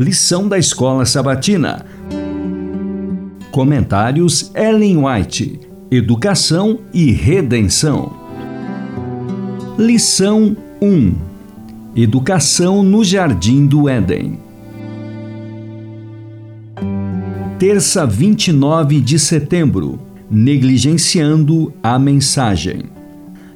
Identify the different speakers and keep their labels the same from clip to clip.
Speaker 1: Lição da Escola Sabatina. Comentários Ellen White. Educação e Redenção. Lição 1. Educação no Jardim do Éden. Terça 29 de setembro. Negligenciando a mensagem.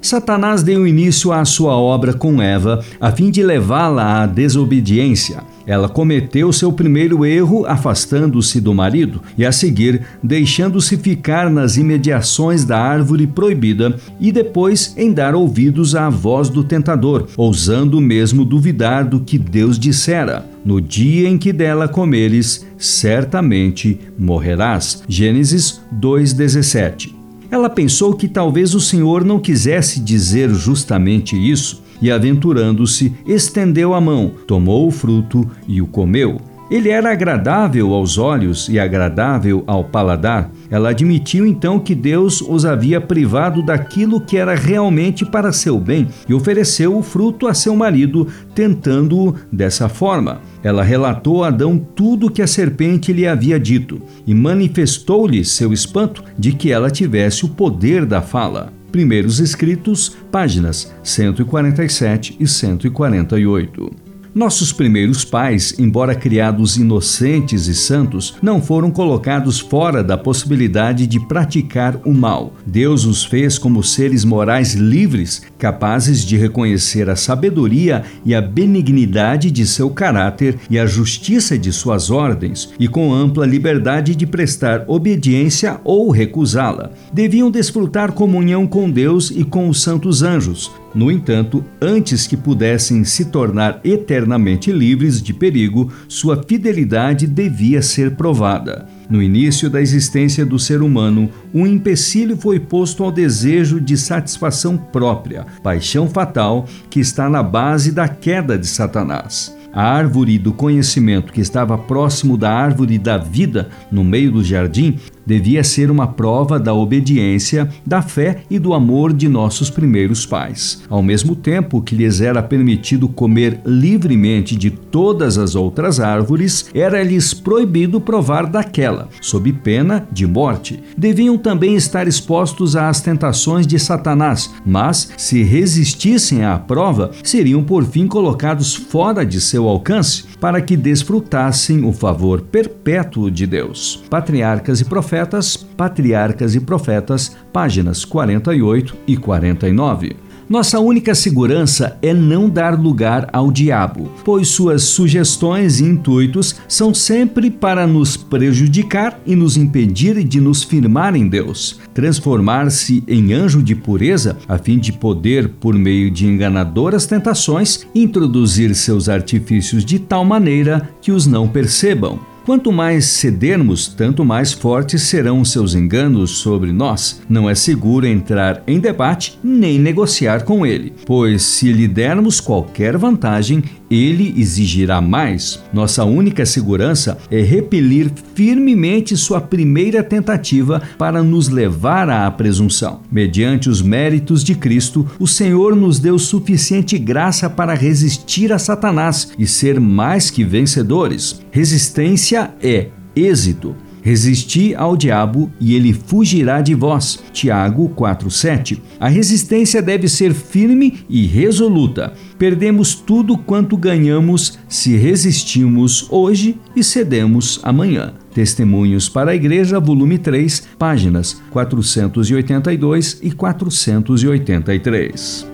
Speaker 1: Satanás deu início à sua obra com Eva a fim de levá-la à desobediência. Ela cometeu seu primeiro erro afastando-se do marido e, a seguir, deixando-se ficar nas imediações da árvore proibida e depois em dar ouvidos à voz do tentador, ousando mesmo duvidar do que Deus dissera. No dia em que dela comeres, certamente morrerás. Gênesis 2:17. Ela pensou que talvez o Senhor não quisesse dizer justamente isso e, aventurando-se, estendeu a mão, tomou o fruto e o comeu. Ele era agradável aos olhos e agradável ao paladar. Ela admitiu então que Deus os havia privado daquilo que era realmente para seu bem e ofereceu o fruto a seu marido, tentando-o dessa forma. Ela relatou a Adão tudo o que a serpente lhe havia dito e manifestou-lhe seu espanto de que ela tivesse o poder da fala. Primeiros Escritos, páginas 147 e 148. Nossos primeiros pais, embora criados inocentes e santos, não foram colocados fora da possibilidade de praticar o mal. Deus os fez como seres morais livres, capazes de reconhecer a sabedoria e a benignidade de seu caráter e a justiça de suas ordens, e com ampla liberdade de prestar obediência ou recusá-la. Deviam desfrutar comunhão com Deus e com os santos anjos, no entanto, antes que pudessem se tornar eternamente livres de perigo, sua fidelidade devia ser provada. No início da existência do ser humano, um empecilho foi posto ao desejo de satisfação própria, paixão fatal que está na base da queda de Satanás. A árvore do conhecimento que estava próximo da árvore da vida no meio do jardim devia ser uma prova da obediência, da fé e do amor de nossos primeiros pais. Ao mesmo tempo que lhes era permitido comer livremente de todas as outras árvores, era-lhes proibido provar daquela, sob pena de morte. Deviam também estar expostos às tentações de Satanás, mas, se resistissem à prova, seriam por fim colocados fora de seu alcance, para que desfrutassem o favor perpétuo de Deus. Patriarcas e profetas Patriarcas e Profetas, páginas 48 e 49. Nossa única segurança é não dar lugar ao diabo, pois suas sugestões e intuitos são sempre para nos prejudicar e nos impedir de nos firmar em Deus, transformar-se em anjo de pureza, a fim de poder, por meio de enganadoras tentações, introduzir seus artifícios de tal maneira que os não percebam. Quanto mais cedermos, tanto mais fortes serão seus enganos sobre nós. Não é seguro entrar em debate nem negociar com ele, pois se lhe dermos qualquer vantagem, ele exigirá mais. Nossa única segurança é repelir firmemente sua primeira tentativa para nos levar à presunção. Mediante os méritos de Cristo, o Senhor nos deu suficiente graça para resistir a Satanás e ser mais que vencedores. Resistência é êxito. Resisti ao diabo e ele fugirá de vós. Tiago 4:7. A resistência deve ser firme e resoluta. Perdemos tudo quanto ganhamos se resistimos hoje e cedemos amanhã. Testemunhos para a Igreja, volume 3, páginas 482 e 483.